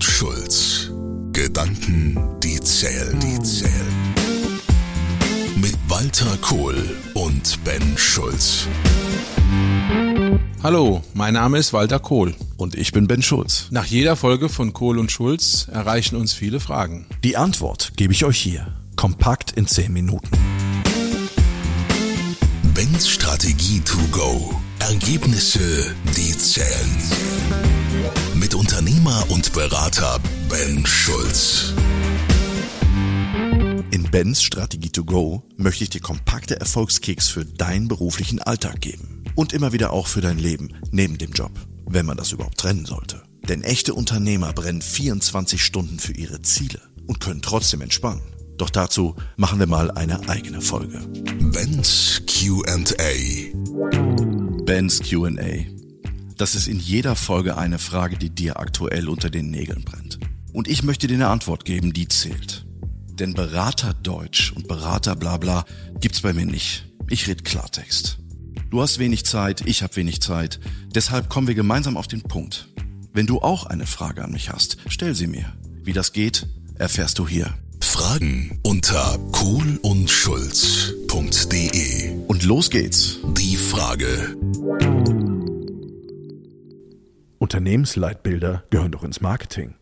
und Schulz. Gedanken, die zählen, die zählen. Mit Walter Kohl und Ben Schulz. Hallo, mein Name ist Walter Kohl. Und ich bin Ben Schulz. Nach jeder Folge von Kohl und Schulz erreichen uns viele Fragen. Die Antwort gebe ich euch hier. Kompakt in 10 Minuten. Bens Strategie to go. Ergebnisse, die zählen. Mit Unternehmer und Berater Ben Schulz. In Bens Strategie to go möchte ich dir kompakte Erfolgskicks für deinen beruflichen Alltag geben. Und immer wieder auch für dein Leben neben dem Job, wenn man das überhaupt trennen sollte. Denn echte Unternehmer brennen 24 Stunden für ihre Ziele und können trotzdem entspannen. Doch dazu machen wir mal eine eigene Folge. Ben's QA. Ben's QA. Das ist in jeder Folge eine Frage, die dir aktuell unter den Nägeln brennt. Und ich möchte dir eine Antwort geben, die zählt. Denn Berater Deutsch und Berater Blabla gibt's bei mir nicht. Ich red Klartext. Du hast wenig Zeit, ich habe wenig Zeit. Deshalb kommen wir gemeinsam auf den Punkt. Wenn du auch eine Frage an mich hast, stell sie mir. Wie das geht, erfährst du hier. Fragen unter kohlundschulz.de. Und los geht's. Die Frage. Unternehmensleitbilder gehören doch ins Marketing.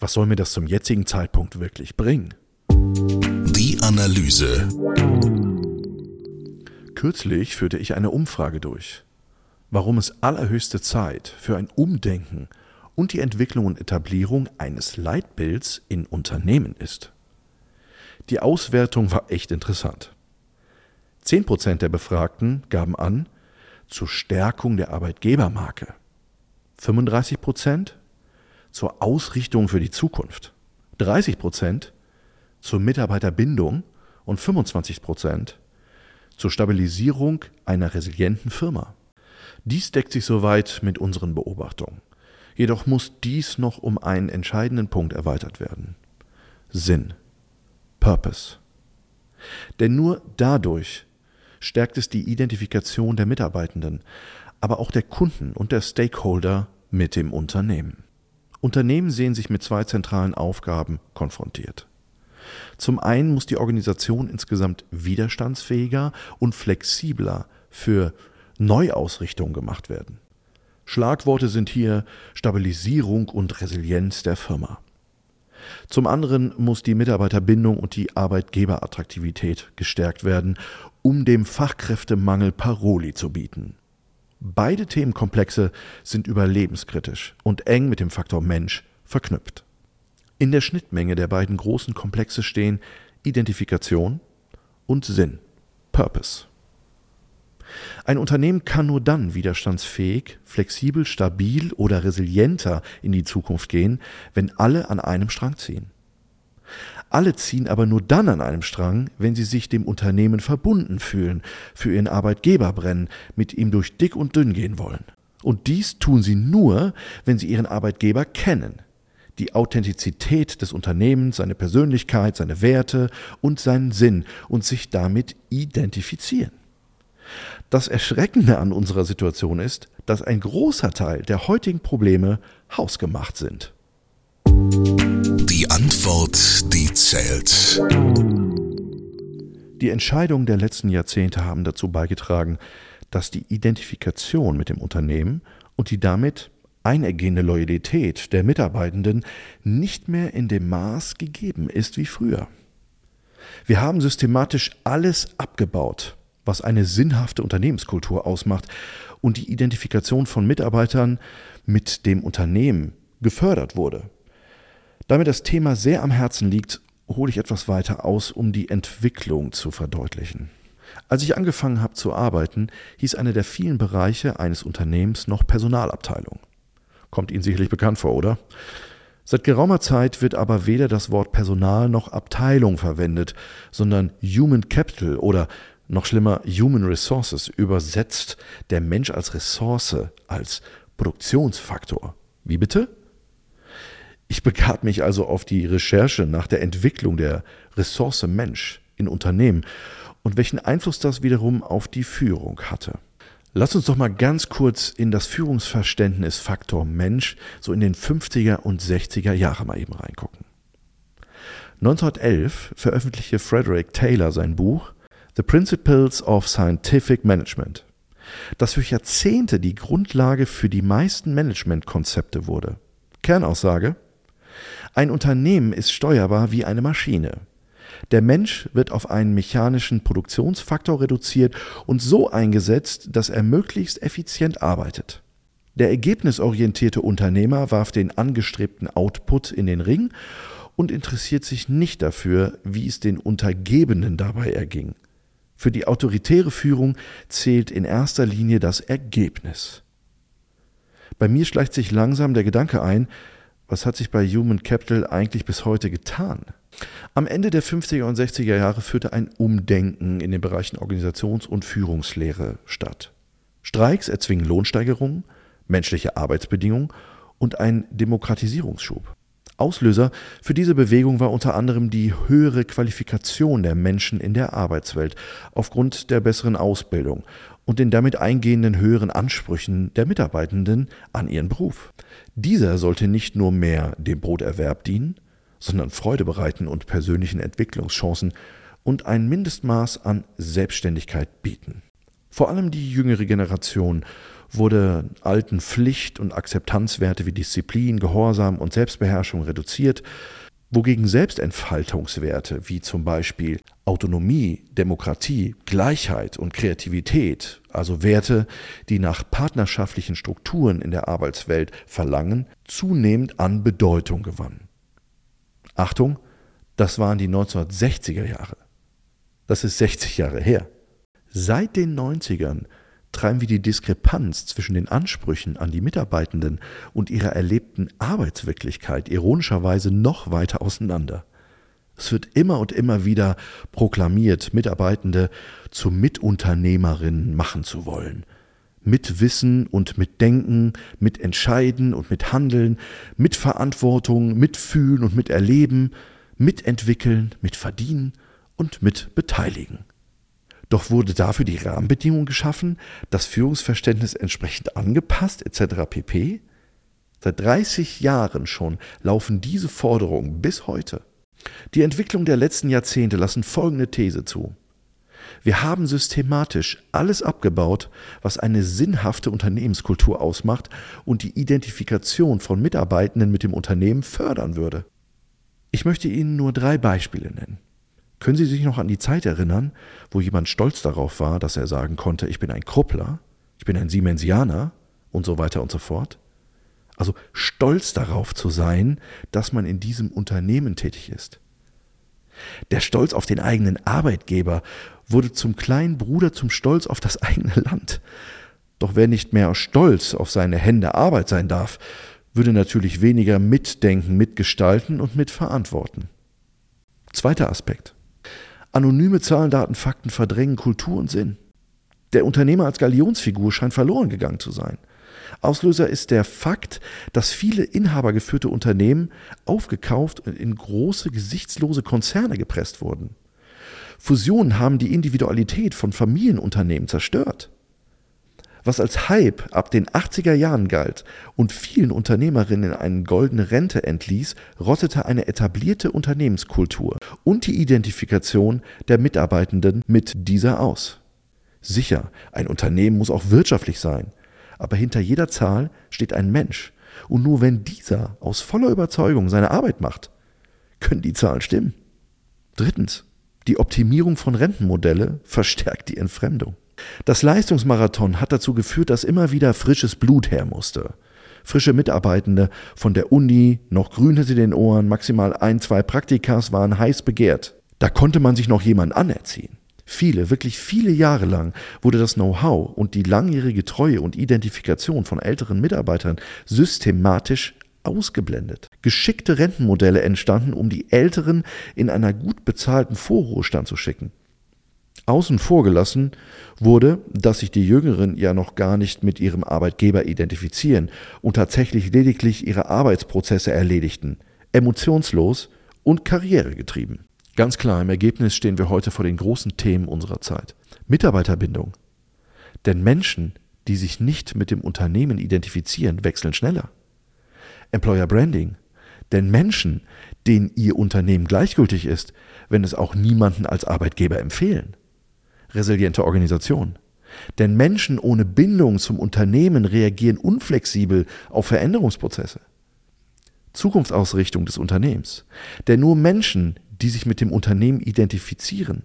Was soll mir das zum jetzigen Zeitpunkt wirklich bringen? Die Analyse. Kürzlich führte ich eine Umfrage durch, warum es allerhöchste Zeit für ein Umdenken und die Entwicklung und Etablierung eines Leitbilds in Unternehmen ist. Die Auswertung war echt interessant. Zehn Prozent der Befragten gaben an, zur Stärkung der Arbeitgebermarke. 35 Prozent zur Ausrichtung für die Zukunft. 30 Prozent zur Mitarbeiterbindung und 25 Prozent zur Stabilisierung einer resilienten Firma. Dies deckt sich soweit mit unseren Beobachtungen. Jedoch muss dies noch um einen entscheidenden Punkt erweitert werden. Sinn. Purpose. Denn nur dadurch stärkt es die Identifikation der Mitarbeitenden, aber auch der Kunden und der Stakeholder mit dem Unternehmen. Unternehmen sehen sich mit zwei zentralen Aufgaben konfrontiert. Zum einen muss die Organisation insgesamt widerstandsfähiger und flexibler für Neuausrichtung gemacht werden. Schlagworte sind hier Stabilisierung und Resilienz der Firma. Zum anderen muss die Mitarbeiterbindung und die Arbeitgeberattraktivität gestärkt werden, um dem Fachkräftemangel Paroli zu bieten. Beide Themenkomplexe sind überlebenskritisch und eng mit dem Faktor Mensch verknüpft. In der Schnittmenge der beiden großen Komplexe stehen Identifikation und Sinn, Purpose. Ein Unternehmen kann nur dann widerstandsfähig, flexibel, stabil oder resilienter in die Zukunft gehen, wenn alle an einem Strang ziehen. Alle ziehen aber nur dann an einem Strang, wenn sie sich dem Unternehmen verbunden fühlen, für ihren Arbeitgeber brennen, mit ihm durch dick und dünn gehen wollen. Und dies tun sie nur, wenn sie ihren Arbeitgeber kennen, die Authentizität des Unternehmens, seine Persönlichkeit, seine Werte und seinen Sinn und sich damit identifizieren. Das Erschreckende an unserer Situation ist, dass ein großer Teil der heutigen Probleme hausgemacht sind. Die Antwort, die zählt. Die Entscheidungen der letzten Jahrzehnte haben dazu beigetragen, dass die Identifikation mit dem Unternehmen und die damit einergehende Loyalität der Mitarbeitenden nicht mehr in dem Maß gegeben ist wie früher. Wir haben systematisch alles abgebaut, was eine sinnhafte Unternehmenskultur ausmacht und die Identifikation von Mitarbeitern mit dem Unternehmen gefördert wurde. Damit das Thema sehr am Herzen liegt, hole ich etwas weiter aus, um die Entwicklung zu verdeutlichen. Als ich angefangen habe zu arbeiten, hieß einer der vielen Bereiche eines Unternehmens noch Personalabteilung. Kommt Ihnen sicherlich bekannt vor, oder? Seit geraumer Zeit wird aber weder das Wort Personal noch Abteilung verwendet, sondern Human Capital oder noch schlimmer Human Resources übersetzt der Mensch als Ressource, als Produktionsfaktor. Wie bitte? Ich begab mich also auf die Recherche nach der Entwicklung der Ressource Mensch in Unternehmen und welchen Einfluss das wiederum auf die Führung hatte. Lass uns doch mal ganz kurz in das Führungsverständnis Faktor Mensch so in den 50er und 60er Jahre mal eben reingucken. 1911 veröffentlichte Frederick Taylor sein Buch The Principles of Scientific Management, das für Jahrzehnte die Grundlage für die meisten Managementkonzepte wurde. Kernaussage Ein Unternehmen ist steuerbar wie eine Maschine. Der Mensch wird auf einen mechanischen Produktionsfaktor reduziert und so eingesetzt, dass er möglichst effizient arbeitet. Der ergebnisorientierte Unternehmer warf den angestrebten Output in den Ring und interessiert sich nicht dafür, wie es den Untergebenen dabei erging. Für die autoritäre Führung zählt in erster Linie das Ergebnis. Bei mir schleicht sich langsam der Gedanke ein, was hat sich bei Human Capital eigentlich bis heute getan? Am Ende der 50er und 60er Jahre führte ein Umdenken in den Bereichen Organisations- und Führungslehre statt. Streiks erzwingen Lohnsteigerungen, menschliche Arbeitsbedingungen und ein Demokratisierungsschub. Auslöser für diese Bewegung war unter anderem die höhere Qualifikation der Menschen in der Arbeitswelt aufgrund der besseren Ausbildung und den damit eingehenden höheren Ansprüchen der Mitarbeitenden an ihren Beruf. Dieser sollte nicht nur mehr dem Broterwerb dienen, sondern Freude bereiten und persönlichen Entwicklungschancen und ein Mindestmaß an Selbstständigkeit bieten. Vor allem die jüngere Generation wurde alten Pflicht- und Akzeptanzwerte wie Disziplin, Gehorsam und Selbstbeherrschung reduziert, wogegen Selbstentfaltungswerte wie zum Beispiel Autonomie, Demokratie, Gleichheit und Kreativität, also Werte, die nach partnerschaftlichen Strukturen in der Arbeitswelt verlangen, zunehmend an Bedeutung gewannen. Achtung, das waren die 1960er Jahre. Das ist 60 Jahre her. Seit den 90ern treiben wir die Diskrepanz zwischen den Ansprüchen an die Mitarbeitenden und ihrer erlebten Arbeitswirklichkeit ironischerweise noch weiter auseinander. Es wird immer und immer wieder proklamiert, Mitarbeitende zu Mitunternehmerinnen machen zu wollen. Mit Wissen und mit Denken, mit Entscheiden und mit Handeln, mit Verantwortung, mit Fühlen und mit Erleben, mitentwickeln, mit Verdienen und mit Beteiligen. Doch wurde dafür die Rahmenbedingung geschaffen, das Führungsverständnis entsprechend angepasst etc. pp. Seit 30 Jahren schon laufen diese Forderungen bis heute. Die Entwicklung der letzten Jahrzehnte lassen folgende These zu. Wir haben systematisch alles abgebaut, was eine sinnhafte Unternehmenskultur ausmacht und die Identifikation von Mitarbeitenden mit dem Unternehmen fördern würde. Ich möchte Ihnen nur drei Beispiele nennen. Können Sie sich noch an die Zeit erinnern, wo jemand stolz darauf war, dass er sagen konnte, ich bin ein Kruppler, ich bin ein Siemensianer und so weiter und so fort? Also stolz darauf zu sein, dass man in diesem Unternehmen tätig ist. Der Stolz auf den eigenen Arbeitgeber wurde zum kleinen Bruder zum Stolz auf das eigene Land. Doch wer nicht mehr stolz auf seine Hände Arbeit sein darf, würde natürlich weniger mitdenken, mitgestalten und mitverantworten. Zweiter Aspekt. Anonyme Zahlen, Daten, Fakten verdrängen Kultur und Sinn. Der Unternehmer als Galionsfigur scheint verloren gegangen zu sein. Auslöser ist der Fakt, dass viele inhabergeführte Unternehmen aufgekauft und in große, gesichtslose Konzerne gepresst wurden. Fusionen haben die Individualität von Familienunternehmen zerstört. Was als Hype ab den 80er Jahren galt und vielen Unternehmerinnen eine goldene Rente entließ, rottete eine etablierte Unternehmenskultur und die Identifikation der Mitarbeitenden mit dieser aus. Sicher, ein Unternehmen muss auch wirtschaftlich sein, aber hinter jeder Zahl steht ein Mensch, und nur wenn dieser aus voller Überzeugung seine Arbeit macht, können die Zahlen stimmen. Drittens, die Optimierung von Rentenmodelle verstärkt die Entfremdung. Das Leistungsmarathon hat dazu geführt, dass immer wieder frisches Blut her musste. Frische Mitarbeitende von der Uni, noch grün hinter den Ohren, maximal ein, zwei Praktikas waren heiß begehrt. Da konnte man sich noch jemand anerziehen. Viele, wirklich viele Jahre lang wurde das Know-how und die langjährige Treue und Identifikation von älteren Mitarbeitern systematisch ausgeblendet. Geschickte Rentenmodelle entstanden, um die Älteren in einer gut bezahlten Vorruhestand zu schicken. Außen vor gelassen wurde, dass sich die Jüngeren ja noch gar nicht mit ihrem Arbeitgeber identifizieren und tatsächlich lediglich ihre Arbeitsprozesse erledigten, emotionslos und karrieregetrieben. Ganz klar, im Ergebnis stehen wir heute vor den großen Themen unserer Zeit. Mitarbeiterbindung. Denn Menschen die sich nicht mit dem Unternehmen identifizieren, wechseln schneller. Employer Branding. Denn Menschen, denen ihr Unternehmen gleichgültig ist, wenn es auch niemanden als Arbeitgeber empfehlen. Resiliente Organisation. Denn Menschen ohne Bindung zum Unternehmen reagieren unflexibel auf Veränderungsprozesse. Zukunftsausrichtung des Unternehmens. Denn nur Menschen, die sich mit dem Unternehmen identifizieren,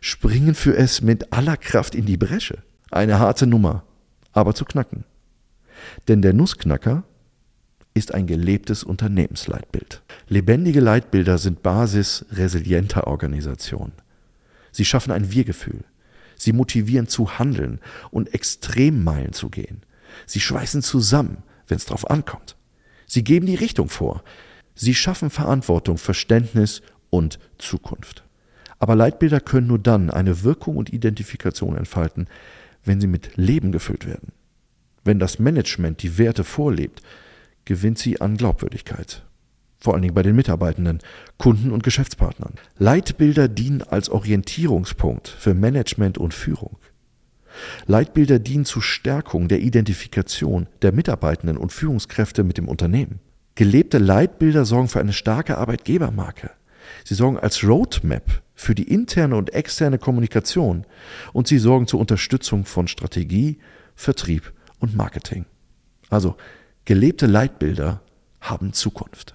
springen für es mit aller Kraft in die Bresche. Eine harte Nummer, aber zu knacken. Denn der Nussknacker ist ein gelebtes Unternehmensleitbild. Lebendige Leitbilder sind Basis resilienter Organisation. Sie schaffen ein Wir-Gefühl. Sie motivieren zu handeln und Extremmeilen zu gehen. Sie schweißen zusammen, wenn es drauf ankommt. Sie geben die Richtung vor. Sie schaffen Verantwortung, Verständnis und Zukunft. Aber Leitbilder können nur dann eine Wirkung und Identifikation entfalten, wenn sie mit Leben gefüllt werden. Wenn das Management die Werte vorlebt, gewinnt sie an Glaubwürdigkeit. Vor allen Dingen bei den Mitarbeitenden, Kunden und Geschäftspartnern. Leitbilder dienen als Orientierungspunkt für Management und Führung. Leitbilder dienen zur Stärkung der Identifikation der Mitarbeitenden und Führungskräfte mit dem Unternehmen. Gelebte Leitbilder sorgen für eine starke Arbeitgebermarke. Sie sorgen als Roadmap für die interne und externe Kommunikation und sie sorgen zur Unterstützung von Strategie, Vertrieb und Marketing. Also gelebte Leitbilder haben Zukunft.